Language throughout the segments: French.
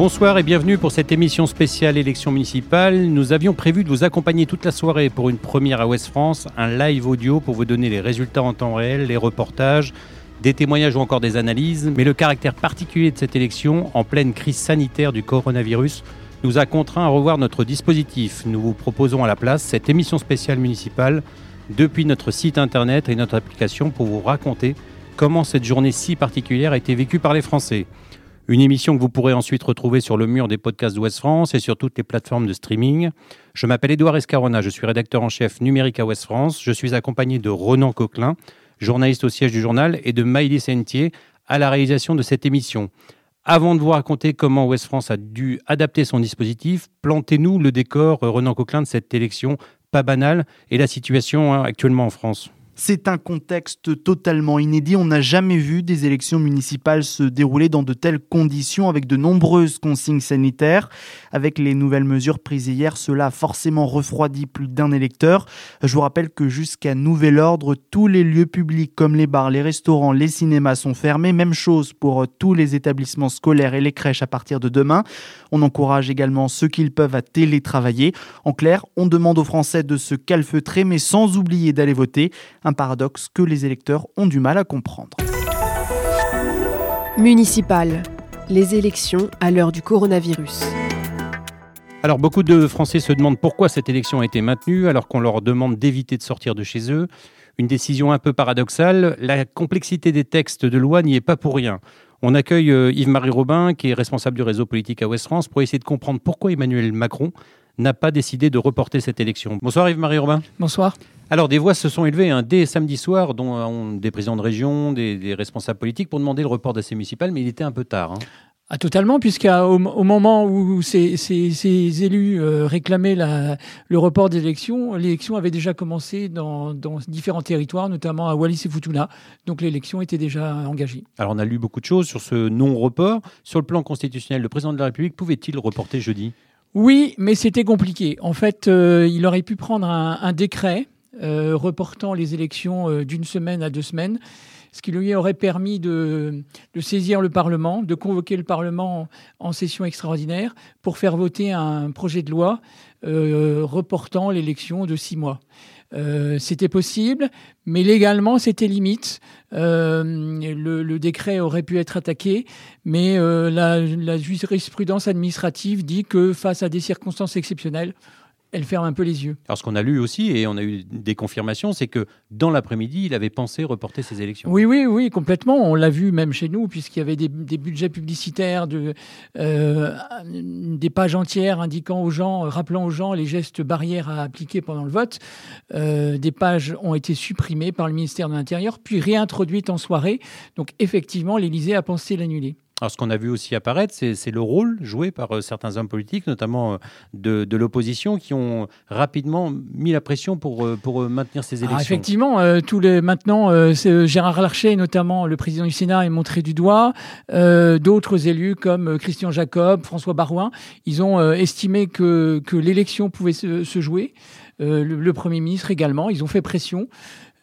Bonsoir et bienvenue pour cette émission spéciale élection municipale. Nous avions prévu de vous accompagner toute la soirée pour une première à Ouest France, un live audio pour vous donner les résultats en temps réel, les reportages, des témoignages ou encore des analyses. Mais le caractère particulier de cette élection, en pleine crise sanitaire du coronavirus, nous a contraints à revoir notre dispositif. Nous vous proposons à la place cette émission spéciale municipale depuis notre site internet et notre application pour vous raconter comment cette journée si particulière a été vécue par les Français. Une émission que vous pourrez ensuite retrouver sur le mur des podcasts d'Ouest France et sur toutes les plateformes de streaming. Je m'appelle Édouard Escarona, je suis rédacteur en chef numérique à Ouest France. Je suis accompagné de Ronan Coquelin, journaliste au siège du journal, et de Maïlis Sentier à la réalisation de cette émission. Avant de vous raconter comment Ouest France a dû adapter son dispositif, plantez-nous le décor, Renan Coquelin, de cette élection pas banale et la situation hein, actuellement en France. C'est un contexte totalement inédit. On n'a jamais vu des élections municipales se dérouler dans de telles conditions avec de nombreuses consignes sanitaires. Avec les nouvelles mesures prises hier, cela a forcément refroidi plus d'un électeur. Je vous rappelle que jusqu'à nouvel ordre, tous les lieux publics comme les bars, les restaurants, les cinémas sont fermés. Même chose pour tous les établissements scolaires et les crèches à partir de demain. On encourage également ceux qui le peuvent à télétravailler. En clair, on demande aux Français de se calfeutrer mais sans oublier d'aller voter paradoxe que les électeurs ont du mal à comprendre. Municipal, les élections à l'heure du coronavirus. Alors beaucoup de Français se demandent pourquoi cette élection a été maintenue alors qu'on leur demande d'éviter de sortir de chez eux. Une décision un peu paradoxale, la complexité des textes de loi n'y est pas pour rien. On accueille euh, Yves-Marie Robin, qui est responsable du réseau politique à Ouest France, pour essayer de comprendre pourquoi Emmanuel Macron n'a pas décidé de reporter cette élection. Bonsoir Yves-Marie Robin. Bonsoir. Alors des voix se sont élevées un dès samedi soir, dont euh, des présidents de région, des, responsables politiques, pour demander le report de ces municipales, mais il était un peu tard. Hein. Ah, totalement, puisqu'au au moment où ces, élus euh, réclamaient le report d'élection, l'élection avait déjà commencé dans, différents territoires, notamment à Wallis et Futuna. Donc l'élection était déjà engagée. Alors on a lu beaucoup de choses sur ce non-report. Sur le plan constitutionnel, le président de la République pouvait-il reporter jeudi? Oui, mais c'était compliqué. En fait, euh, il aurait pu prendre un, décret euh, reportant les élections d'une semaine à deux semaines ce qui lui aurait permis de, saisir le Parlement, de convoquer le Parlement en session extraordinaire pour faire voter un projet de loi euh, reportant l'élection de six mois. Euh, c'était possible, mais légalement, c'était limite. Euh, le, décret aurait pu être attaqué, mais la jurisprudence administrative dit que face à des circonstances exceptionnelles, elle ferme un peu les yeux. Alors ce qu'on a lu aussi, et on a eu des confirmations, c'est que dans l'après-midi, il avait pensé reporter ses élections. Oui, oui, oui, complètement. On l'a vu même chez nous, puisqu'il y avait des, budgets publicitaires, de, euh, des pages entières indiquant aux gens, rappelant aux gens les gestes barrières à appliquer pendant le vote. Euh, des pages ont été supprimées par le ministère de l'Intérieur, puis réintroduites en soirée. Donc effectivement, l'Élysée a pensé l'annuler. Alors, ce qu'on a vu aussi apparaître, c'est le rôle joué par euh, certains hommes politiques, notamment euh, de, l'opposition, qui ont rapidement mis la pression pour, euh, pour maintenir ces ah, élections. effectivement, tous les, maintenant, Gérard Larcher, notamment le président du Sénat, est montré du doigt. D'autres élus comme Christian Jacob, François Barouin, ils ont estimé que, que l'élection pouvait se, jouer. Le, le, Premier ministre également, ils ont fait pression.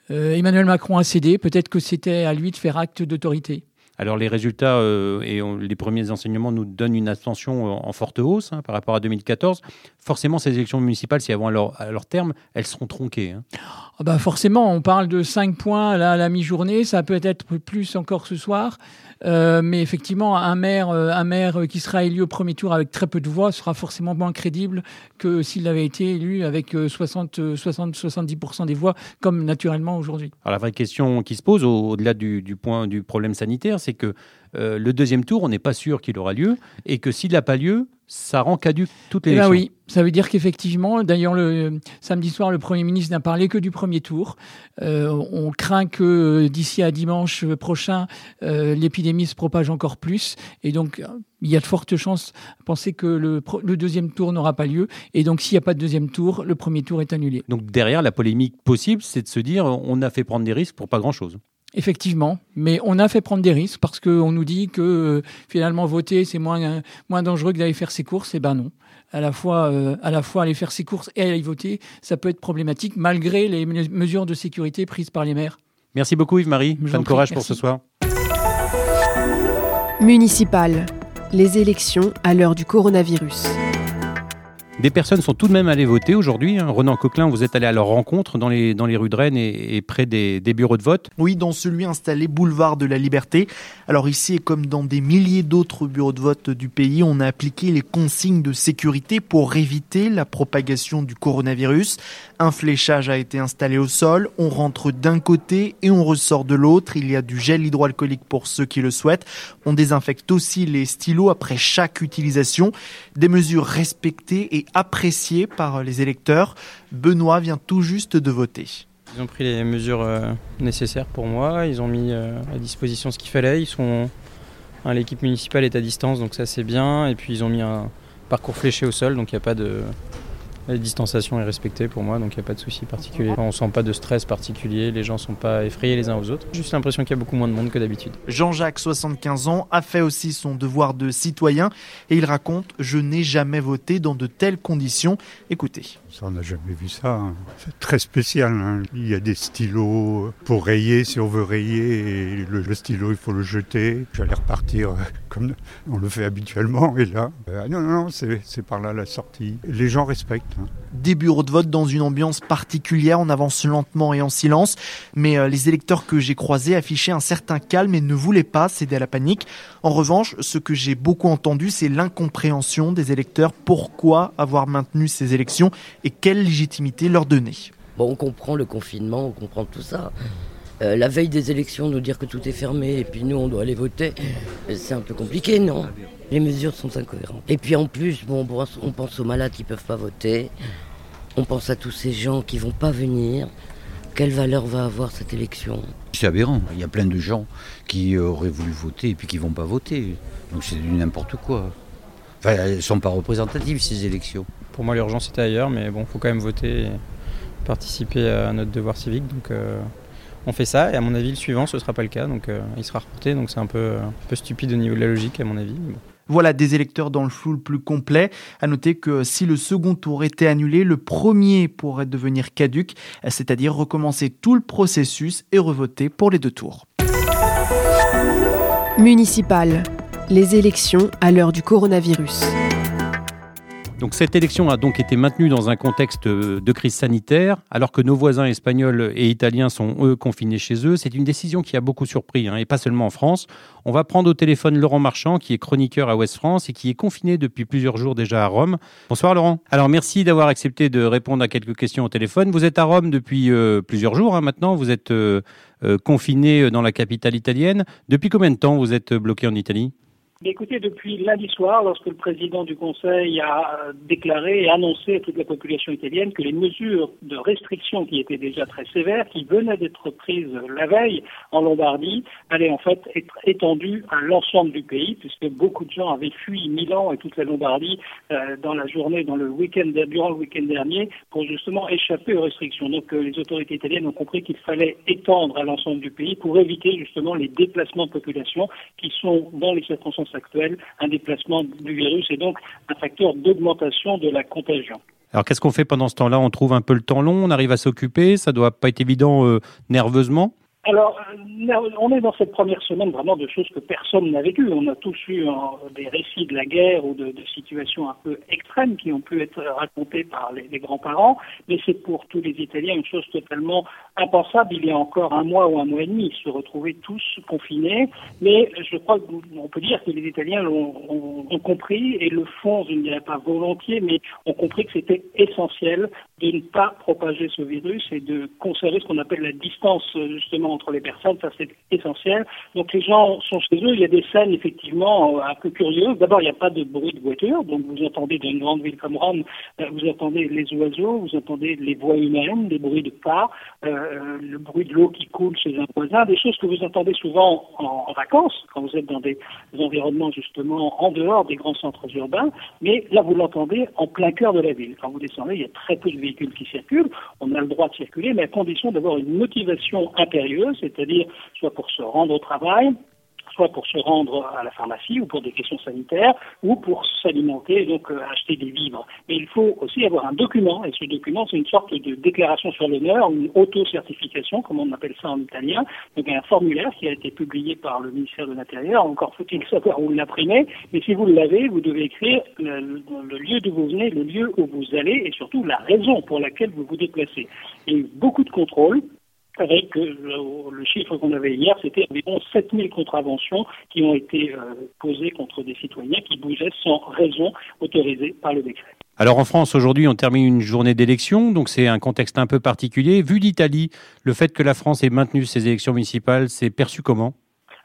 Emmanuel Macron a cédé. Peut-être que c'était à lui de faire acte d'autorité. Alors les résultats euh, et les premiers enseignements nous donnent une attention euh, en forte hausse hein, par rapport à 2014. Forcément, ces élections municipales, si elles vont à leur, terme, elles seront tronquées. Hein. Ah bah forcément, on parle de 5 points à la mi-journée, ça peut être plus encore ce soir. Euh, mais effectivement, un maire, un maire qui sera élu au premier tour avec très peu de voix sera forcément moins crédible que s'il avait été élu avec 60, 60 70% des voix, comme naturellement aujourd'hui. Alors la vraie question qui se pose, au-delà du, point du problème sanitaire, c'est que euh, le deuxième tour, on n'est pas sûr qu'il aura lieu, et que s'il n'a pas lieu, ça rend caduque toutes les eh ben oui, ça veut dire qu'effectivement, d'ailleurs, le samedi soir, le Premier ministre n'a parlé que du premier tour. Euh, on craint que euh, d'ici à dimanche prochain, l'épidémie se propage encore plus, et donc il y a de fortes chances à penser que le, le deuxième tour n'aura pas lieu, et donc s'il n'y a pas de deuxième tour, le premier tour est annulé. Donc derrière, la polémique possible, c'est de se dire on a fait prendre des risques pour pas grand-chose. Effectivement, mais on a fait prendre des risques parce qu'on nous dit que euh, finalement voter c'est moins, moins dangereux que d'aller faire ses courses. Et eh ben non, à la fois euh, à la fois aller faire ses courses et aller voter, ça peut être problématique malgré les mesures de sécurité prises par les maires. Merci beaucoup Yves-Marie. Bon courage pour ce soir. Municipal, Les élections à l'heure du coronavirus. Des personnes sont tout de même allées voter aujourd'hui. Hein. Renan Coquelin, vous êtes allé à leur rencontre dans les, dans les rues de Rennes et, près des, des, bureaux de vote Oui, dans celui installé boulevard de la Liberté. Alors ici, et comme dans des milliers d'autres bureaux de vote du pays, on a appliqué les consignes de sécurité pour éviter la propagation du coronavirus. Un fléchage a été installé au sol. On rentre d'un côté et on ressort de l'autre. Il y a du gel hydroalcoolique pour ceux qui le souhaitent. On désinfecte aussi les stylos après chaque utilisation. Des mesures respectées et apprécié par les électeurs. Benoît vient tout juste de voter. Ils ont pris les mesures euh, nécessaires pour moi, ils ont mis euh, à disposition ce qu'il fallait, ils sont hein, l'équipe municipale est à distance donc ça c'est bien et puis ils ont mis un parcours fléché au sol donc il n'y a pas de la distanciation est respectée pour moi, donc il n'y a pas de souci particulier. On ne sent pas de stress particulier, les gens ne sont pas effrayés les uns aux autres. Juste l'impression qu'il y a beaucoup moins de monde que d'habitude. Jean-Jacques, 75 ans, a fait aussi son devoir de citoyen et il raconte Je n'ai jamais voté dans de telles conditions. Écoutez. Ça, on n'a jamais vu ça. Hein. C'est très spécial. Hein. Il y a des stylos pour rayer si on veut rayer et le, stylo, il faut le jeter. J'allais repartir euh, comme on le fait habituellement. Et là, euh, non, non, non c'est par là la sortie. Les gens respectent. Des bureaux de vote dans une ambiance particulière, on avance lentement et en silence, mais euh, les électeurs que j'ai croisés affichaient un certain calme et ne voulaient pas céder à la panique. En revanche, ce que j'ai beaucoup entendu, c'est l'incompréhension des électeurs. Pourquoi avoir maintenu ces élections et quelle légitimité leur donner? Bon, on comprend le confinement, on comprend tout ça. Euh, la veille des élections, nous dire que tout est fermé et puis nous, on doit aller voter, c'est un peu compliqué, non Les mesures sont incohérentes. Et puis en plus, bon, on pense aux malades qui ne peuvent pas voter, on pense à tous ces gens qui vont pas venir. Quelle valeur va avoir cette élection? C'est aberrant. Il y a plein de gens qui auraient voulu voter et puis qui vont pas voter. Donc c'est du n'importe quoi. Enfin, elles sont pas représentatives ces élections. Pour moi, l'urgence était ailleurs, mais bon, faut quand même voter et participer à notre devoir civique. Donc, euh, on fait ça et à mon avis le suivant ce sera pas le cas donc euh, il sera reporté donc c'est un peu, un peu stupide au niveau de la logique à mon avis. Voilà des électeurs dans le flou le plus complet. À noter que si le second tour était annulé, le premier pourrait devenir caduque, c'est-à-dire recommencer tout le processus et revoter pour les deux tours. Municipal. Les élections à l'heure du coronavirus. Donc cette élection a donc été maintenue dans un contexte euh, de crise sanitaire, alors que nos voisins espagnols et italiens sont eux confinés chez eux. C'est une décision qui a beaucoup surpris, hein, et pas seulement en France. On va prendre au téléphone Laurent Marchand, qui est chroniqueur à Ouest France et qui est confiné depuis plusieurs jours déjà à Rome. Bonsoir Laurent. Alors merci d'avoir accepté de répondre à quelques questions au téléphone. Vous êtes à Rome depuis euh, plusieurs jours hein, maintenant. Vous êtes euh, confiné dans la capitale italienne. Depuis combien de temps vous êtes bloqué en Italie? Écoutez, depuis lundi soir, lorsque le président du Conseil a déclaré et annoncé à toute la population italienne que les mesures de restriction qui étaient déjà très sévères, qui venaient d'être prises la veille en Lombardie, allaient en fait être étendues à l'ensemble du pays, puisque beaucoup de gens avaient fui Milan et toute la Lombardie euh, dans la journée, dans le week-end, durant le week-end dernier, pour justement échapper aux restrictions. Donc euh, les autorités italiennes ont compris qu'il fallait étendre à l'ensemble du pays pour éviter justement les déplacements de population qui sont dans les circonstances actuelle un déplacement du virus et donc un facteur d'augmentation de la contagion. Alors qu'est-ce qu'on fait pendant ce temps-là? On trouve un peu le temps long, on arrive à s'occuper, ça doit pas être évident euh, nerveusement? Alors, euh, on est dans cette première semaine vraiment de choses que personne n'a vécues. On a tous eu des récits de la guerre ou de, situations un peu extrêmes qui ont pu être racontées par les, grands-parents, mais c'est pour tous les Italiens une chose totalement impensable. Il y a encore un mois ou un mois et demi, se retrouvaient tous confinés, mais je crois qu'on peut dire que les Italiens l'ont compris et le font, je ne dirais pas volontiers, mais ont compris que c'était essentiel de ne pas propager ce virus et de conserver ce qu'on appelle la distance justement entre les personnes, ça c'est essentiel. Donc les gens sont chez eux, il y a des scènes effectivement un peu curieuses. D'abord, il n'y a pas de bruit de voiture, donc vous entendez dans une grande ville comme Rome, euh, vous entendez les oiseaux, vous entendez les voix humaines, des bruits de pas, euh, le bruit de l'eau qui coule chez un voisin, des choses que vous entendez souvent en, vacances, quand vous êtes dans des, environnements justement en dehors des grands centres urbains, mais là vous l'entendez en plein cœur de la ville. Quand vous descendez, il y a très peu de véhicules qui circulent, on a le droit de circuler, mais à condition d'avoir une motivation impérieuse c'est-à-dire soit pour se rendre au travail, soit pour se rendre à la pharmacie ou pour des questions sanitaires ou pour s'alimenter, donc euh, acheter des vivres. Mais il faut aussi avoir un document, et ce document, c'est une sorte de déclaration sur l'honneur, une auto-certification, comme on appelle ça en italien, donc un formulaire qui a été publié par le ministère de l'Intérieur. Encore faut-il savoir où l'imprimer, mais si vous l'avez, vous devez écrire le, le lieu d'où vous venez, le lieu où vous allez, et surtout la raison pour laquelle vous vous déplacez. Il y a eu beaucoup de contrôles, avec euh, le, chiffre qu'on avait hier, c'était environ 7000 contraventions qui ont été euh, posées contre des citoyens qui bougeaient sans raison autorisée par le décret. Alors en France, aujourd'hui, on termine une journée d'élection, donc c'est un contexte un peu particulier. Vu d'Italie, le fait que la France ait maintenu ses élections municipales, c'est perçu comment?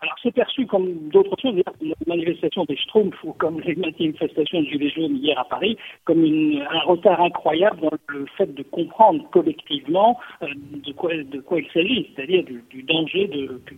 Alors c'est perçu comme d'autres choses, la manifestation des Schtroumpfs ou comme les manifestations de Gilets jaunes hier à Paris, comme un retard incroyable dans le fait de comprendre collectivement euh, de, quoi, il s'agit, c'est-à-dire du, danger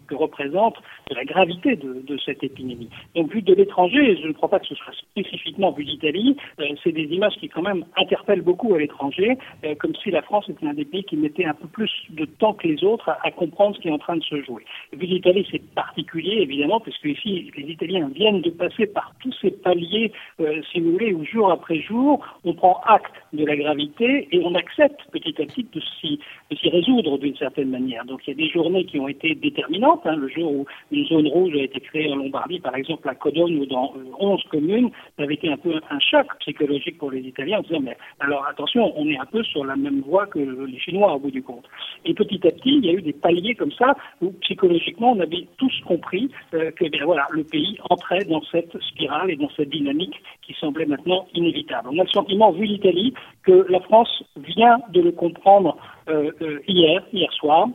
que, représente, de la gravité de, cette épidémie. Donc vu de l'étranger, je ne crois pas que ce soit spécifiquement vu d'Italie, euh, c'est des images qui quand même interpellent beaucoup à l'étranger, euh, comme si la France était un des pays qui mettait un peu plus de temps que les autres à, comprendre ce qui est en train de se jouer. vu d'Italie, c'est particulier évidemment, puisque ici, les Italiens viennent de passer par tous ces paliers, euh, si vous voulez, où jour après jour, on prend acte de la gravité et on accepte petit à petit de s'y, résoudre d'une certaine manière. Donc il y a des journées qui ont été déterminantes. Hein, le jour où une zone rouge a été créée en Lombardie, par exemple à Codogno ou dans 11 euh, communes, ça avait été un peu un choc psychologique pour les Italiens en disant, mais alors attention, on est un peu sur la même voie que les Chinois au bout du compte. Et petit à petit, il y a eu des paliers comme ça où psychologiquement, on avait tous compris euh, que bien, voilà, le pays entrait dans cette spirale et dans cette dynamique qui semblait maintenant inévitable. On a le sentiment, vu l'Italie, que la France vient de le comprendre euh, euh, hier, hier soir,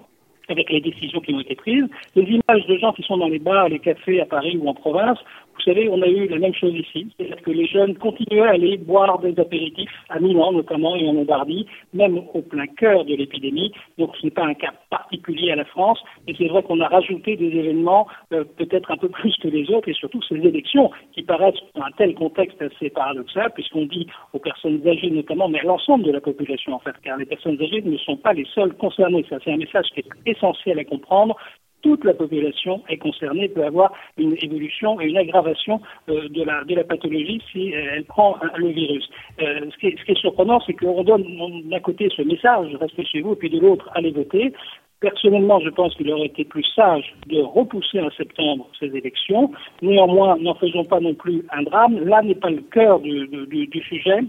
avec les décisions qui ont été prises. Les images de gens qui sont dans les bars, les cafés à Paris ou en province vous savez, on a eu la même chose ici, c'est-à-dire que les jeunes continuaient à aller boire des apéritifs, à Milan notamment et en Lombardie, même au plein cœur de l'épidémie. Donc ce n'est pas un cas particulier à la France, mais c'est vrai qu'on a rajouté des événements euh, peut-être un peu plus que les autres, et surtout ces élections qui paraissent dans un tel contexte assez paradoxal, puisqu'on dit aux personnes âgées notamment, mais à l'ensemble de la population en fait, car les personnes âgées ne sont pas les seules concernées. C'est un message qui est essentiel à comprendre toute la population est concernée, peut avoir une évolution et une aggravation euh, de, la, de la pathologie si euh, elle prend le virus. Euh, ce, qui est, surprenant, c'est qu'on donne d'un côté ce message, restez chez vous, puis de l'autre, allez voter. Personnellement, je pense qu'il aurait été plus sage de repousser en septembre ces élections. Néanmoins, n'en faisons pas non plus un drame. Là n'est pas le cœur du, du sujet.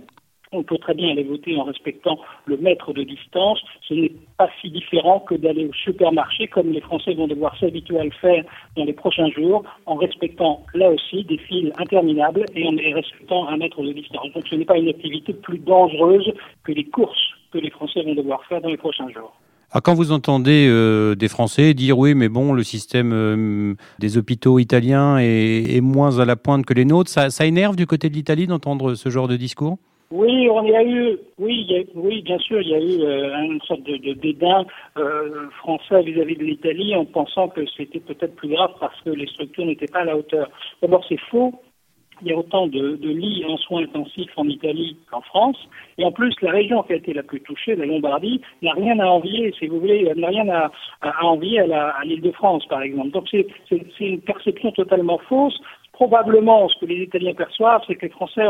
On peut très bien aller voter en respectant le mètre de distance. Ce n'est pas si différent que d'aller au supermarché, comme les Français vont devoir s'habituer à le faire dans les prochains jours, en respectant là aussi des files interminables et en respectant un mètre de distance. Donc ce n'est pas une activité plus dangereuse que les courses que les Français vont devoir faire dans les prochains jours. Ah, quand vous entendez euh, des Français dire oui, mais bon, le système euh, des hôpitaux italiens est, moins à la pointe que les nôtres, ça énerve du côté de l'Italie d'entendre ce genre de discours? Oui, on y a eu, oui, oui, bien sûr, il y a eu euh, une sorte de, de dédain euh, français vis-à-vis de l'Italie en pensant que c'était peut-être plus grave parce que les structures n'étaient pas à la hauteur. D'abord, c'est faux. Il y a autant de, de, lits en soins intensifs en Italie qu'en France. Et en plus, la région qui a été la plus touchée, la Lombardie, n'a rien à envier, si vous voulez, n'a rien à, à, envier à l'île de France, par exemple. Donc c'est une perception totalement fausse probablement, ce que les Italiens perçoivent, c'est que les Français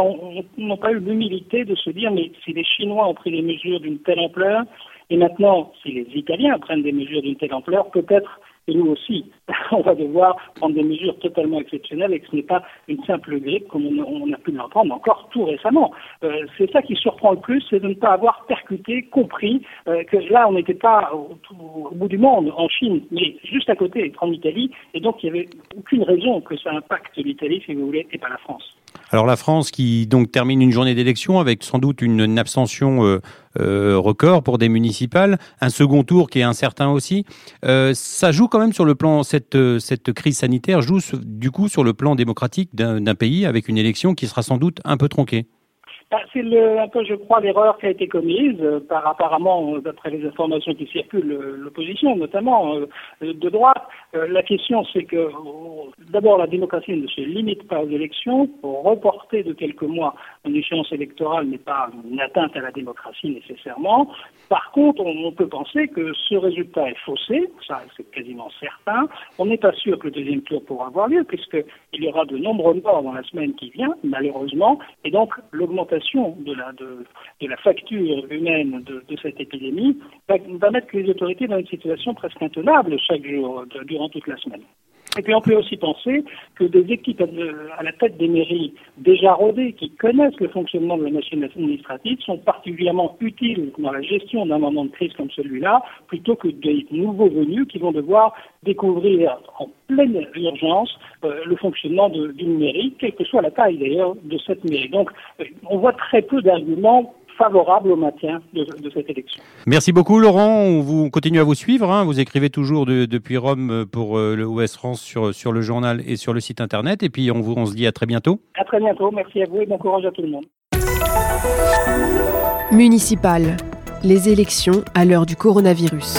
n'ont pas eu l'humilité de se dire, mais si les Chinois ont pris des mesures d'une telle ampleur, et maintenant, si les Italiens prennent des mesures d'une telle ampleur, peut-être et nous aussi, on va devoir prendre des mesures totalement exceptionnelles et que ce n'est pas une simple grippe comme on, a pu l'entendre encore tout récemment. Euh, c'est ça qui surprend le plus, c'est de ne pas avoir percuté, compris euh, que là, on n'était pas au, bout du monde, en Chine, mais juste à côté, en Italie, et donc il n'y avait aucune raison que ça impacte l'Italie, si vous voulez, et pas la France. Alors la France qui donc termine une journée d'élection avec sans doute une, abstention euh, euh, record pour des municipales, un second tour qui est incertain aussi. Euh, ça joue quand même sur le plan cette cette crise sanitaire joue du coup sur le plan démocratique d'un pays avec une élection qui sera sans doute un peu tronquée. Bah, c'est un peu, je crois, l'erreur qui a été commise euh, par apparemment, euh, d'après les informations qui circulent, euh, l'opposition, notamment de droite. la question, c'est que d'abord, la démocratie ne se limite pas aux élections. Reporter de quelques mois une échéance électorale n'est pas une atteinte à la démocratie nécessairement. Par contre, on, peut penser que ce résultat est faussé, ça c'est quasiment certain. On n'est pas sûr que le deuxième tour pourra avoir lieu, puisqu'il y aura de nombreux morts dans la semaine qui vient, malheureusement, et donc l'augmentation de la, de, la facture humaine de, cette épidémie va, mettre les autorités dans une situation presque intenable chaque jour, durant toute la semaine. Et puis on peut aussi penser que des équipes à la tête des mairies déjà rodées, qui connaissent le fonctionnement de la machine administrative, sont particulièrement utiles dans la gestion d'un moment de crise comme celui-là, plutôt que des nouveaux venus qui vont devoir découvrir en pleine urgence euh, le fonctionnement d'une mairie, quelle que soit la taille d'ailleurs de cette mairie. Donc euh, on voit très peu d'arguments favorable au maintien de, cette élection. Merci beaucoup Laurent, on, vous, continue à vous suivre, hein. vous écrivez toujours depuis Rome pour euh, le Ouest France sur, sur le journal et sur le site internet et puis on, vous, on se dit à très bientôt. À très bientôt, merci à vous et bon courage à tout le monde. Municipal, les élections à l'heure du coronavirus.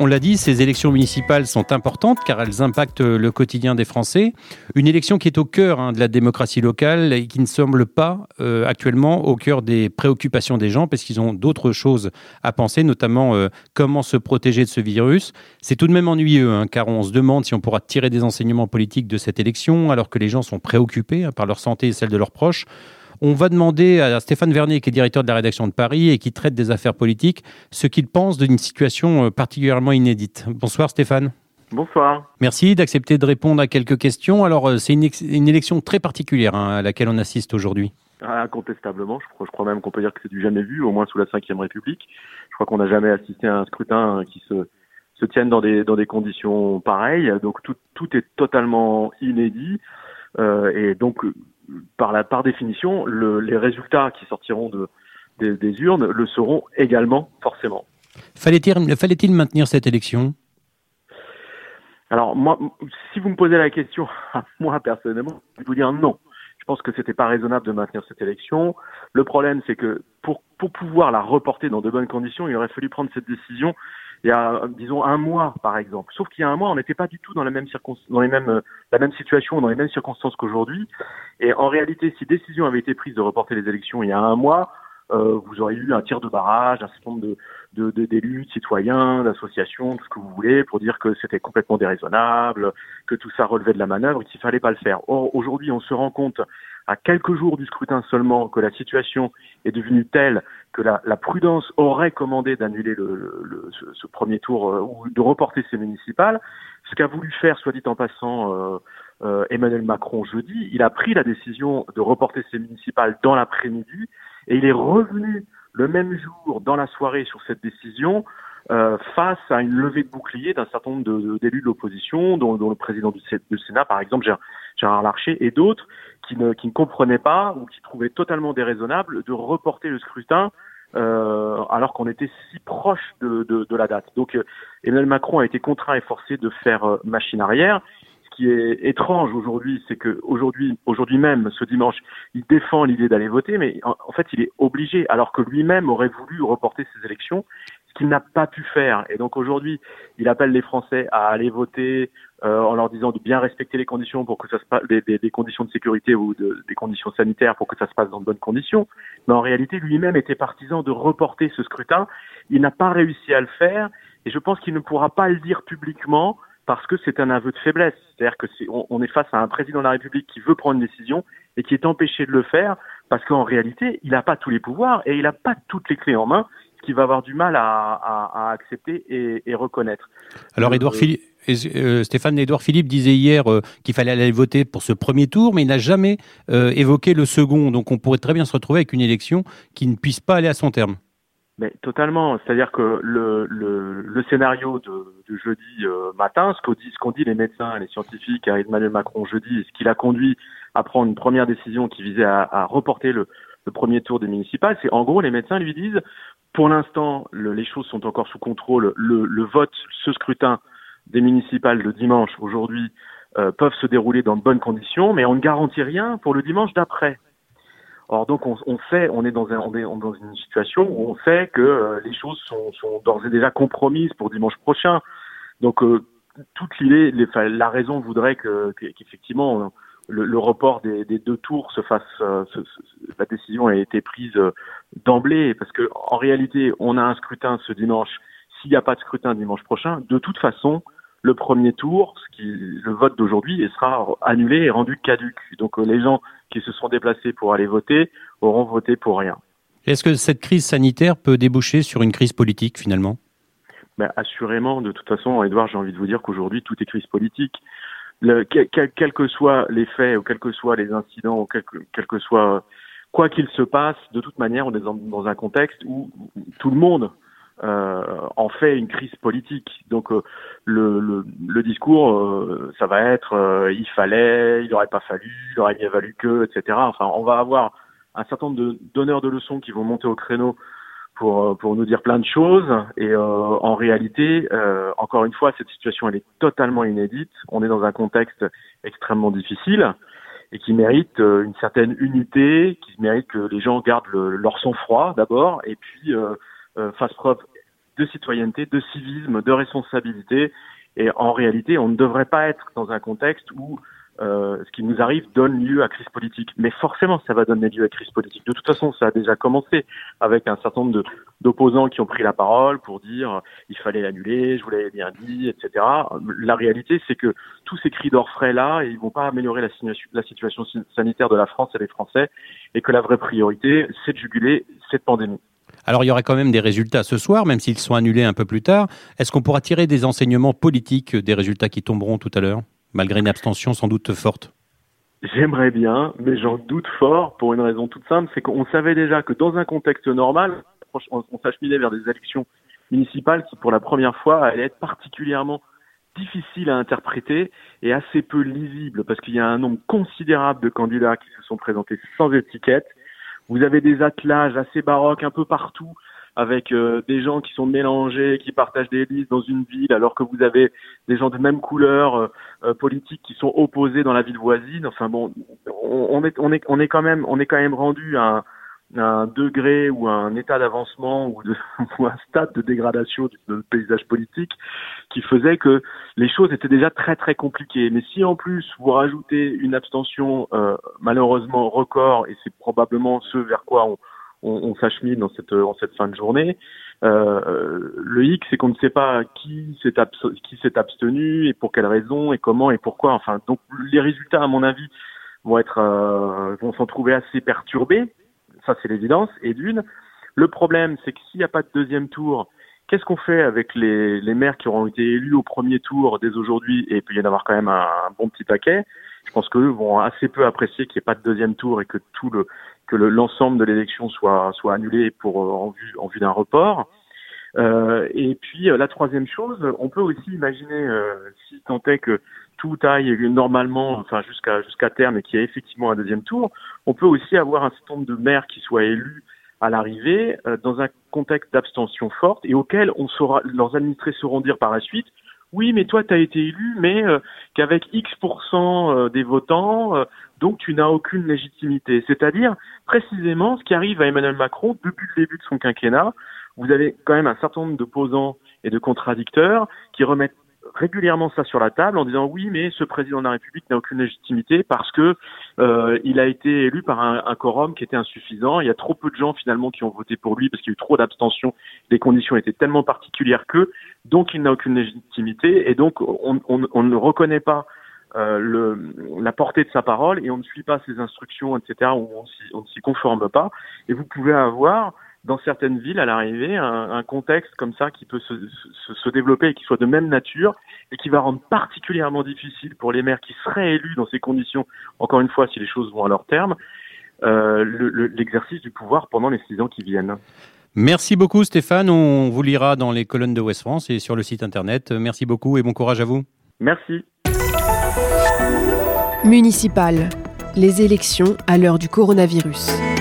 On l'a dit, ces élections municipales sont importantes car elles impactent le quotidien des Français. Une élection qui est au cœur hein, de la démocratie locale et qui ne semble pas euh, actuellement au cœur des préoccupations des gens parce qu'ils ont d'autres choses à penser, notamment euh, comment se protéger de ce virus. C'est tout de même ennuyeux hein, car on se demande si on pourra tirer des enseignements politiques de cette élection alors que les gens sont préoccupés hein, par leur santé et celle de leurs proches. On va demander à Stéphane Vernier, qui est directeur de la rédaction de Paris et qui traite des affaires politiques, ce qu'il pense d'une situation euh, particulièrement inédite. Bonsoir Stéphane. Bonsoir. Merci d'accepter de répondre à quelques questions. Alors, euh, c'est une, élection très particulière hein, à laquelle on assiste aujourd'hui. Ah, incontestablement, je crois, même qu'on peut dire que c'est du jamais vu, au moins sous la Ve République. Je crois qu'on n'a jamais assisté à un scrutin qui se, se tienne dans des, dans des conditions pareilles. Donc tout, tout est totalement inédit. Euh, et donc par, la, par définition, le, les résultats qui sortiront de, des, urnes le seront également, forcément. Fallait-il fallait maintenir cette élection? Alors, moi, si vous me posez la question à moi personnellement, je vais vous dire non. Je pense que c'était pas raisonnable de maintenir cette élection. Le problème, c'est que pour, pour pouvoir la reporter dans de bonnes conditions, il aurait fallu prendre cette décision il y a, disons, un mois, par exemple. Sauf qu'il y a un mois, on n'était pas du tout dans la même dans les mêmes, la même situation, dans les mêmes circonstances qu'aujourd'hui. Et en réalité, si décision avait été prise de reporter les élections il y a un mois, euh, vous auriez eu un tir de barrage, un certain nombre de, de, d'élus, de citoyens, d'associations, tout ce que vous voulez, pour dire que c'était complètement déraisonnable, que tout ça relevait de la manœuvre et qu'il fallait pas le faire. Or, aujourd'hui, on se rend compte, à quelques jours du scrutin seulement, que la situation est devenue telle que la, prudence aurait commandé d'annuler le, ce, premier tour euh, ou de reporter ces municipales. Ce qu'a voulu faire, soit dit en passant, euh, euh, Emmanuel Macron jeudi, il a pris la décision de reporter ces municipales dans l'après-midi et il est revenu le même jour dans la soirée sur cette décision euh, face à une levée de bouclier d'un certain nombre d'élus de, l'opposition, dont, le président du, Sénat, par exemple, Gérard Larcher, et d'autres, qui ne, comprenaient pas ou qui trouvaient totalement déraisonnable de reporter le scrutin euh, alors qu'on était si proche de, de, de, la date. Donc euh, Emmanuel Macron a été contraint et forcé de faire euh, machine arrière. Ce qui est étrange aujourd'hui, c'est que aujourd'hui, aujourd'hui même, ce dimanche, il défend l'idée d'aller voter, mais en, en, fait, il est obligé, alors que lui-même aurait voulu reporter ses élections qu'il n'a pas pu faire. Et donc aujourd'hui, il appelle les Français à aller voter euh, en leur disant de bien respecter les conditions pour que ça se passe, des, des, conditions de sécurité ou de, des conditions sanitaires pour que ça se passe dans de bonnes conditions. Mais en réalité, lui-même était partisan de reporter ce scrutin. Il n'a pas réussi à le faire, et je pense qu'il ne pourra pas le dire publiquement parce que c'est un aveu de faiblesse. C'est-à-dire que est, on, on, est face à un président de la République qui veut prendre une décision et qui est empêché de le faire parce qu'en réalité, il n'a pas tous les pouvoirs et il n'a pas toutes les clés en main qui va avoir du mal à, accepter et, reconnaître. Alors, Edouard euh, Philippe, euh, Stéphane Edouard Philippe disait hier euh, qu'il fallait aller voter pour ce premier tour, mais il n'a jamais évoqué le second. Donc, on pourrait très bien se retrouver avec une élection qui ne puisse pas aller à son terme. Mais totalement. C'est-à-dire que le, le, scénario de, jeudi matin, ce qu'ont dit les médecins et les scientifiques à Emmanuel Macron jeudi, ce qui l'a conduit à prendre une première décision qui visait à, reporter le, le premier tour des municipales, c'est en gros les médecins lui disent pour l'instant, les choses sont encore sous contrôle. Le, vote, ce scrutin des municipales de dimanche, aujourd'hui, euh, peuvent se dérouler dans de bonnes conditions, mais on ne garantit rien pour le dimanche d'après. Or donc on, sait, on est dans, une situation où on sait que euh, les choses sont, sont d'ores et déjà compromises pour dimanche prochain. Donc euh, toute l'idée, la raison voudrait que qu'effectivement le, le, report des, des, deux tours se fasse. Euh, la décision a été prise d'emblée parce que en réalité, on a un scrutin ce dimanche. S'il n'y a pas de scrutin dimanche prochain, de toute façon, le premier tour, ce qui, le vote d'aujourd'hui, sera annulé et rendu caduc. Donc euh, les gens qui se sont déplacés pour aller voter auront voté pour rien. Est-ce que cette crise sanitaire peut déboucher sur une crise politique finalement? Ben, Assurément, de toute façon, Edouard, j'ai envie de vous dire qu'aujourd'hui, tout est crise politique. Le, quels quel que soient les faits, ou quels que soient les incidents, ou quel, quel que soit quoi qu'il se passe, de toute manière, on est dans, dans un contexte où tout le monde euh, en fait une crise politique. Donc euh, le, le, le, discours, euh, ça va être euh, il fallait, il n'aurait pas fallu, il aurait bien valu que, etc. Enfin, on va avoir un certain nombre de donneurs de leçons qui vont monter au créneau pour pour nous dire plein de choses. Et en réalité, encore une fois, cette situation elle est totalement inédite. On est dans un contexte extrêmement difficile et qui mérite une certaine unité, qui mérite que les gens gardent leur sang-froid d'abord, et puis euh, euh, fasse preuve de citoyenneté, de civisme, de responsabilité. Et en réalité, on ne devrait pas être dans un contexte où euh, ce qui nous arrive donne lieu à crise politique. Mais forcément, ça va donner lieu à crise politique. De toute façon, ça a déjà commencé avec un certain nombre d'opposants qui ont pris la parole pour dire il fallait l'annuler, je vous l'avais bien dit, etc. La réalité, c'est que tous ces cris d'orfraie là, ils vont pas améliorer la, la situation sanitaire de la France et des Français, et que la vraie priorité, c'est de juguler cette pandémie. Alors il y aura quand même des résultats ce soir, même s'ils sont annulés un peu plus tard. Est-ce qu'on pourra tirer des enseignements politiques des résultats qui tomberont tout à l'heure, malgré une abstention sans doute forte. J'aimerais bien, mais j'en doute fort pour une raison toute simple, c'est qu'on savait déjà que dans un contexte normal, on, s'acheminait vers des élections municipales qui pour la première fois allaient être particulièrement difficiles à interpréter et assez peu lisibles parce qu'il y a un nombre considérable de candidats qui se sont présentés sans étiquette. Vous avez des attelages assez baroques un peu partout avec euh, des gens qui sont mélangés, qui partagent des listes dans une ville, alors que vous avez des gens de même couleur euh, euh, politique qui sont opposés dans la ville voisine. Enfin bon, on, est on est on est quand même on est quand même rendu à, un degré ou un état d'avancement ou, de, ou un stade de dégradation du, paysage politique qui faisait que les choses étaient déjà très très compliquées. Mais si en plus vous rajoutez une abstention euh, malheureusement record, et c'est probablement ce vers quoi on, on, s'achemine dans cette, en cette fin de journée, euh, le hic, c'est qu'on ne sait pas qui s'est abstenu et pour quelles raisons et comment et pourquoi. Enfin, donc les résultats, à mon avis, vont être euh, vont s'en trouver assez perturbés ça c'est l'évidence. Et d'une, le problème, c'est que s'il n'y a pas de deuxième tour, qu'est-ce qu'on fait avec les, les, maires qui auront été élus au premier tour dès aujourd'hui? Et puis il y en avoir quand même un, bon petit paquet. Je pense qu'eux vont assez peu apprécier qu'il n'y ait pas de deuxième tour et que tout le que l'ensemble de l'élection soit soit annulé pour euh, en vue en vue d'un report. Euh, et puis euh, la troisième chose, on peut aussi imaginer, euh, si tant est que tout aille normalement, enfin jusqu'à jusqu'à terme et qu'il y ait effectivement un deuxième tour, on peut aussi avoir un certain nombre de maires qui soient élus à l'arrivée euh, dans un contexte d'abstention forte et auquel on saura, leurs administrés sauront dire par la suite, oui, mais toi, tu as été élu, mais euh, qu'avec X% euh, des votants, donc tu n'as aucune légitimité. C'est-à-dire, précisément, ce qui arrive à Emmanuel Macron depuis le début de son quinquennat, vous avez quand même un certain nombre d'opposants et de contradicteurs qui remettent régulièrement ça sur la table en disant oui, mais ce président de la République n'a aucune légitimité parce que euh, il a été élu par un, un, quorum qui était insuffisant. Il y a trop peu de gens finalement qui ont voté pour lui parce qu'il y a eu trop d'abstention. Les conditions étaient tellement particulières que donc il n'a aucune légitimité et donc on, on, on ne reconnaît pas euh, le, la portée de sa parole et on ne suit pas ses instructions, etc. On ne s'y conforme pas et vous pouvez avoir dans certaines villes à l'arrivée un, un, contexte comme ça qui peut se, se, se, développer et qui soit de même nature et qui va rendre particulièrement difficile pour les maires qui seraient élus dans ces conditions, encore une fois si les choses vont à leur terme, euh, l'exercice le, du pouvoir pendant les six ans qui viennent. Merci beaucoup Stéphane, on vous lira dans les colonnes de West France et sur le site internet. Merci beaucoup et bon courage à vous. Merci. Municipal, les élections à l'heure du coronavirus.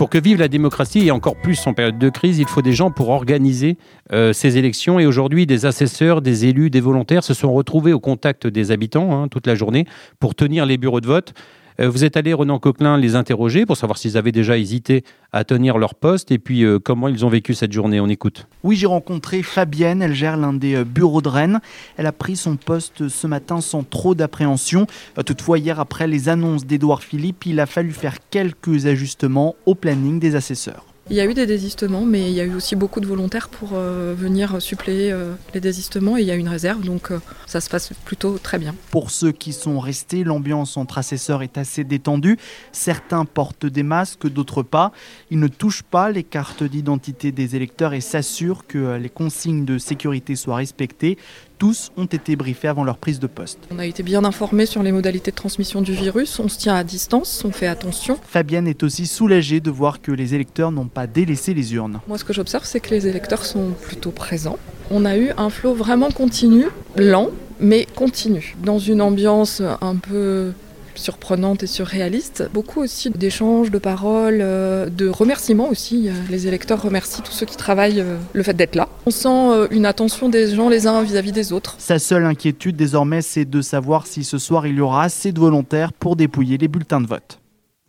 Pour que vive la démocratie et encore plus en période de crise, il faut des gens pour organiser euh, ces élections. Et aujourd'hui, des assesseurs, des élus, des volontaires se sont retrouvés au contact des habitants hein, toute la journée pour tenir les bureaux de vote. Euh, vous êtes allé, Renan Coquelin, les interroger pour savoir s'ils avaient déjà hésité à tenir leur poste et puis euh, comment ils ont vécu cette journée. On écoute. Oui, j'ai rencontré Fabienne, elle gère l'un des euh, bureaux de Rennes. Elle a pris son poste ce matin sans trop d'appréhension. Toutefois, hier, après les annonces d'Edouard Philippe, il a fallu faire quelques ajustements au planning des assesseurs. Il y a eu des désistements, mais il y a eu aussi beaucoup de volontaires pour euh, venir suppléer euh, les désistements et il y a une réserve, donc euh, ça se passe plutôt très bien. Pour ceux qui sont restés, l'ambiance entre assesseurs est assez détendue. Certains portent des masques, d'autres pas. Ils ne touchent pas les cartes d'identité des électeurs et s'assurent que les consignes de sécurité soient respectées tous ont été briefés avant leur prise de poste. On a été bien informés sur les modalités de transmission du virus, on se tient à distance, on fait attention. Fabienne est aussi soulagée de voir que les électeurs n'ont pas délaissé les urnes. Moi ce que j'observe c'est que les électeurs sont plutôt présents. On a eu un flot vraiment continu, lent, mais continu, dans une ambiance un peu surprenante et surréaliste. Beaucoup aussi d'échanges, de paroles, euh, de remerciements aussi. Les électeurs remercient tous ceux qui travaillent euh, le fait d'être là. On sent euh, une attention des gens les uns vis-à-vis des autres. Sa seule inquiétude désormais, c'est de savoir si ce soir il y aura assez de volontaires pour dépouiller les bulletins de vote.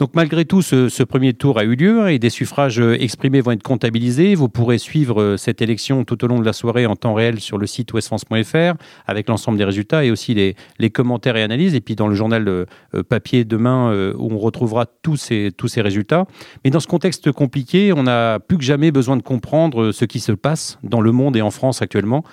Donc malgré tout, ce, premier tour a eu lieu et des suffrages euh, exprimés vont être comptabilisés. Vous pourrez suivre euh, cette élection tout au long de la soirée en temps réel sur le site westfrance.fr avec l'ensemble des résultats et aussi les, commentaires et analyses. Et puis dans le journal euh, papier demain où on retrouvera tous ces, tous ces résultats. Mais dans ce contexte compliqué, on a plus que jamais besoin de comprendre ce qui se passe dans le monde et en France actuellement.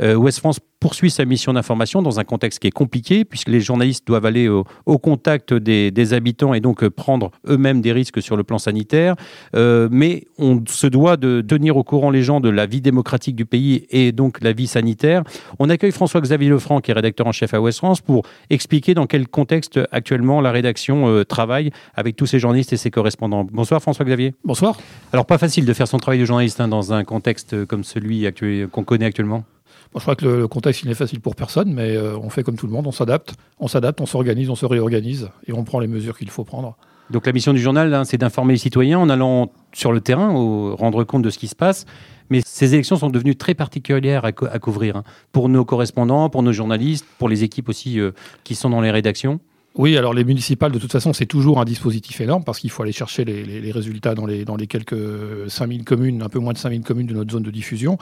West France poursuit sa mission d'information dans un contexte qui est compliqué, puisque les journalistes doivent aller au, contact des, habitants et donc prendre eux-mêmes des risques sur le plan sanitaire. Euh, mais on se doit de tenir au courant les gens de la vie démocratique du pays et donc la vie sanitaire. On accueille François-Xavier Lefranc, qui est rédacteur en chef à Ouest France, pour expliquer dans quel contexte actuellement la rédaction euh, travaille avec tous ces journalistes et ses correspondants. Bonsoir François-Xavier. Bonsoir. Alors pas facile de faire son travail de journaliste hein, dans un contexte comme celui qu'on connaît actuellement je crois que le, contexte n'est facile pour personne, mais euh, on fait comme tout le monde, on s'adapte, on s'adapte, on s'organise, on se réorganise et on prend les mesures qu'il faut prendre. Donc la mission du journal, hein, c'est d'informer les citoyens en allant sur le terrain, au, rendre compte de ce qui se passe. Mais ces élections sont devenues très particulières à, couvrir hein, pour nos correspondants, pour nos journalistes, pour les équipes aussi euh, qui sont dans les rédactions. Oui, alors les municipales, de toute façon, c'est toujours un dispositif énorme parce qu'il faut aller chercher les, résultats dans les, dans les quelques 5000 communes, un peu moins de 5000 communes de notre zone de diffusion.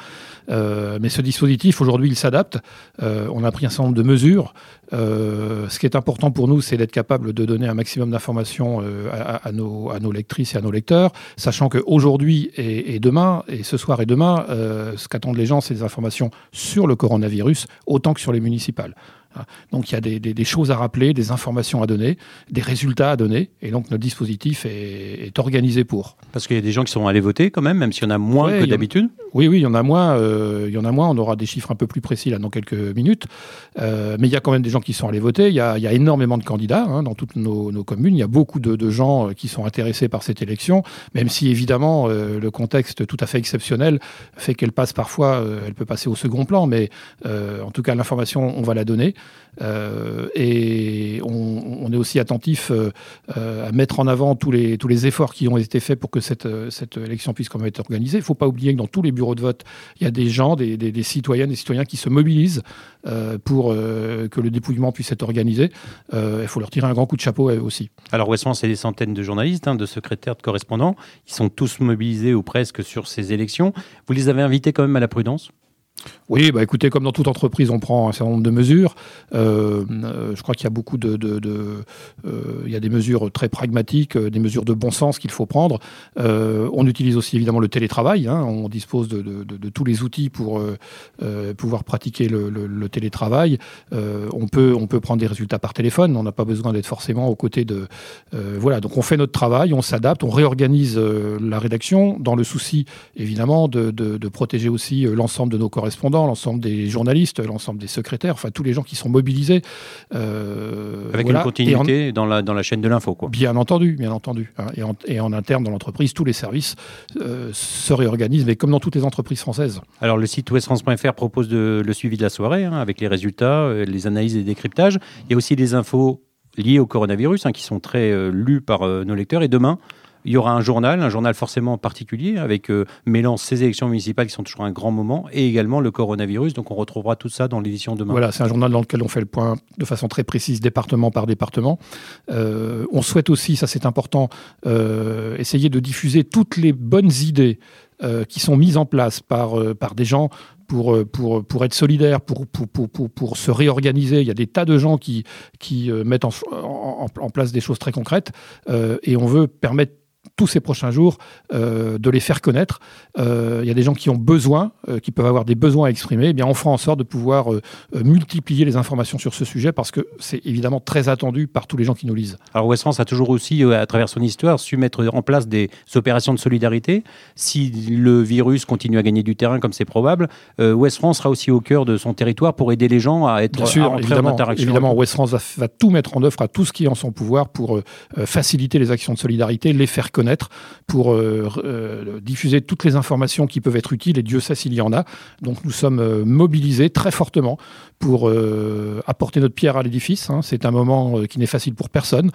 Euh, mais ce dispositif, aujourd'hui, il s'adapte. Euh, on a pris un certain nombre de mesures. Euh, ce qui est important pour nous, c'est d'être capable de donner un maximum d'informations à, nos, lectrices et à nos lecteurs, sachant qu'aujourd'hui et demain, et ce soir et demain, ce qu'attendent les gens, c'est des informations sur le coronavirus, autant que sur les municipales. Donc il y a des, choses à rappeler, des informations à donner, des résultats à donner, et donc notre dispositif est, organisé pour. Parce qu'il y a des gens qui sont allés voter quand même, même s'il y en a moins que d'habitude. Oui, oui, il y en a moins. Euh, il y en a moins. On aura des chiffres un peu plus précis là dans quelques minutes, euh, mais il y a quand même des gens qui sont allés voter. Il y a, énormément de candidats hein, dans toutes nos, communes. Il y a beaucoup de, gens euh, qui sont intéressés par cette élection, même si évidemment le contexte tout à fait exceptionnel fait qu'elle passe parfois, elle peut passer au second plan, mais en tout cas l'information on va la donner. Euh, et on, est aussi attentif euh, à mettre en avant tous les, efforts qui ont été faits pour que cette, élection puisse quand même être organisée. Il ne faut pas oublier que dans tous les bureaux de vote, il y a des gens, des, citoyennes, des citoyens qui se mobilisent euh, pour que le dépouillement puisse être organisé. Il faut leur tirer un grand coup de chapeau aussi. Alors Westmont, c'est des centaines de journalistes, hein, de secrétaires, de correspondants. Ils sont tous mobilisés ou presque sur ces élections. Vous les avez invités quand même à la prudence? Oui, bah écoutez, comme dans toute entreprise, on prend un certain nombre de mesures. Euh, euh, je crois qu'il y a beaucoup de, euh, il y a des mesures très pragmatiques, des mesures de bon sens qu'il faut prendre. on utilise aussi évidemment le télétravail. Hein. on dispose de, tous les outils pour pouvoir pratiquer le, télétravail. on peut, on peut prendre des résultats par téléphone. On n'a pas besoin d'être forcément aux côtés de. voilà, donc on fait notre travail, on s'adapte, on réorganise la rédaction dans le souci évidemment de, protéger aussi l'ensemble de nos corps l'ensemble des journalistes, l'ensemble des secrétaires, enfin tous les gens qui sont mobilisés. Euh, Avec une continuité dans, la, dans la chaîne de l'info, quoi. Bien entendu, bien entendu. Hein. et, en, et, en, interne dans l'entreprise, tous les services euh, se réorganisent, mais comme dans toutes les entreprises françaises. Alors le site ouestfrance.fr propose de, le suivi de la soirée, hein, avec les résultats, euh, les analyses et les décryptages. Il y a aussi des infos liées au coronavirus, hein, qui sont très lues par nos lecteurs. Et demain, Il y aura un journal, un journal forcément particulier, avec euh, ces élections municipales qui sont toujours un grand moment, et également le coronavirus. Donc on retrouvera tout ça dans l'édition demain. Voilà, c'est un journal dans lequel on fait le point de façon très précise, département par département. Euh, on souhaite aussi, ça c'est important, euh, essayer de diffuser toutes les bonnes idées qui sont mises en place par, par des gens pour, pour, pour être solidaires, pour, pour, pour, se réorganiser. Il y a des tas de gens qui, qui mettent en, en, en place des choses très concrètes et on veut permettre tous ces prochains jours, euh, de les faire connaître. Euh, il y a des gens qui ont besoin, euh, qui peuvent avoir des besoins à exprimer. Eh bien, on fera en sorte de pouvoir multiplier les informations sur ce sujet parce que c'est évidemment très attendu par tous les gens qui nous lisent. Alors, West France a toujours aussi, à travers son histoire, su mettre en place des opérations de solidarité. Si le virus continue à gagner du terrain, comme c'est probable, West France sera aussi au cœur de son territoire pour aider les gens à être Bien sûr, à évidemment, en interaction. Évidemment, West France va, va, tout mettre en œuvre, à tout ce qui est en son pouvoir pour faciliter les actions de solidarité, les faire connaître pour euh, euh, diffuser toutes les informations qui peuvent être utiles, et Dieu sait s'il y en a. Donc nous sommes euh, mobilisés très fortement pour apporter notre pierre à l'édifice. Hein. C'est un moment qui n'est facile pour personne.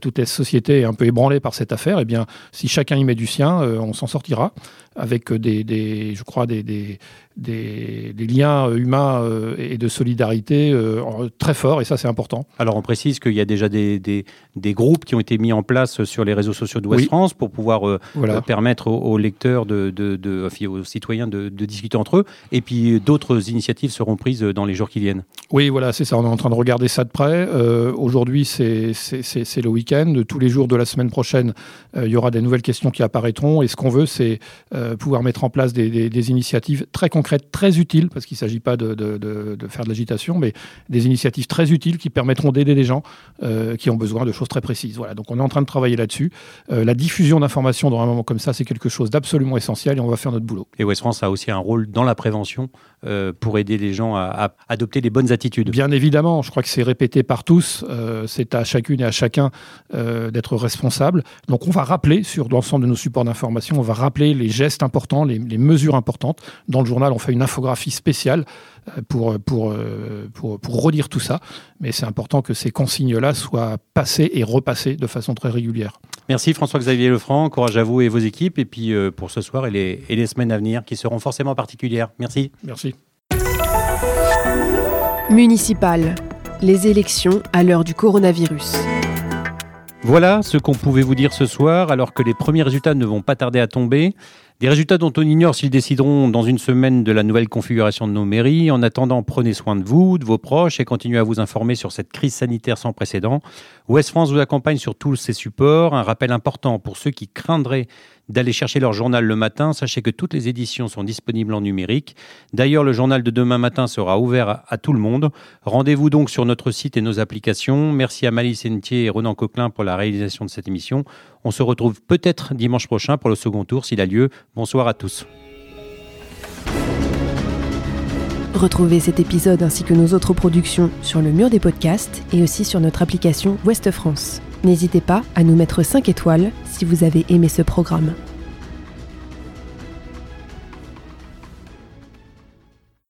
toute la société est un peu ébranlée par cette affaire. Eh bien, si chacun y met du sien, on s'en sortira avec des, je crois, des, des, liens humains euh, et de solidarité euh, très forts, et ça c'est important. Alors on précise qu'il y a déjà des, des, groupes qui ont été mis en place sur les réseaux sociaux d'Ouest France pour pouvoir euh, permettre aux, lecteurs, de, de, de, aux citoyens de, discuter entre eux, et puis d'autres initiatives seront prises dans les jours qui viennent. Oui, voilà, c'est ça, on est en train de regarder ça de près. Aujourd'hui c'est le week-end, tous les jours de la semaine prochaine, il y aura des nouvelles questions qui apparaîtront, et ce qu'on veut c'est pouvoir mettre en place des, des initiatives très concrètes très utiles, parce qu'il ne s'agit pas de, de, faire de l'agitation, mais des initiatives très utiles qui permettront d'aider les gens euh, qui ont besoin de choses très précises. Voilà, donc on est en train de travailler là-dessus. Euh, la diffusion d'informations dans un moment comme ça, c'est quelque chose d'absolument essentiel et on va faire notre boulot. Et West France a aussi un rôle dans la prévention euh, pour aider les gens à, adopter les bonnes attitudes. Bien évidemment, je crois que c'est répété par tous. c'est à chacune et à chacun d'être responsable. Donc on va rappeler sur l'ensemble de nos supports d'information, on va rappeler les gestes importants, les, les mesures importantes. Dans le journal, on fait une infographie spéciale euh, pour, pour, euh, pour, pour redire tout ça. Mais c'est important que ces consignes-là soient passées et repassées de façon très régulière. Merci François-Xavier Lefranc, courage à vous et vos équipes, et puis euh, pour ce soir et les, et les semaines à venir qui seront forcément particulières. Merci. Merci. Municipal, les élections à l'heure du coronavirus. Voilà ce qu'on pouvait vous dire ce soir, alors que les premiers résultats ne vont pas tarder à tomber. Des résultats dont on ignore s'ils décideront dans une semaine de la nouvelle configuration de nos mairies. En attendant, prenez soin de vous, de vos proches et continuez à vous informer sur cette crise sanitaire sans précédent. Ouest France vous accompagne sur tous ces supports. Un rappel important pour ceux qui craindraient d'aller chercher leur journal le matin. Sachez que toutes les éditions sont disponibles en numérique. D'ailleurs, le journal de demain matin sera ouvert à, tout le monde. Rendez-vous donc sur notre site et nos applications. Merci à Malice Entier et Ronan Coquelin pour la réalisation de cette émission. On se retrouve peut-être dimanche prochain pour le second tour s'il a lieu. Bonsoir à tous. Retrouvez cet épisode ainsi que nos autres productions sur le mur des podcasts et aussi sur notre application Ouest France. N'hésitez pas à nous mettre 5 étoiles si vous avez aimé ce programme.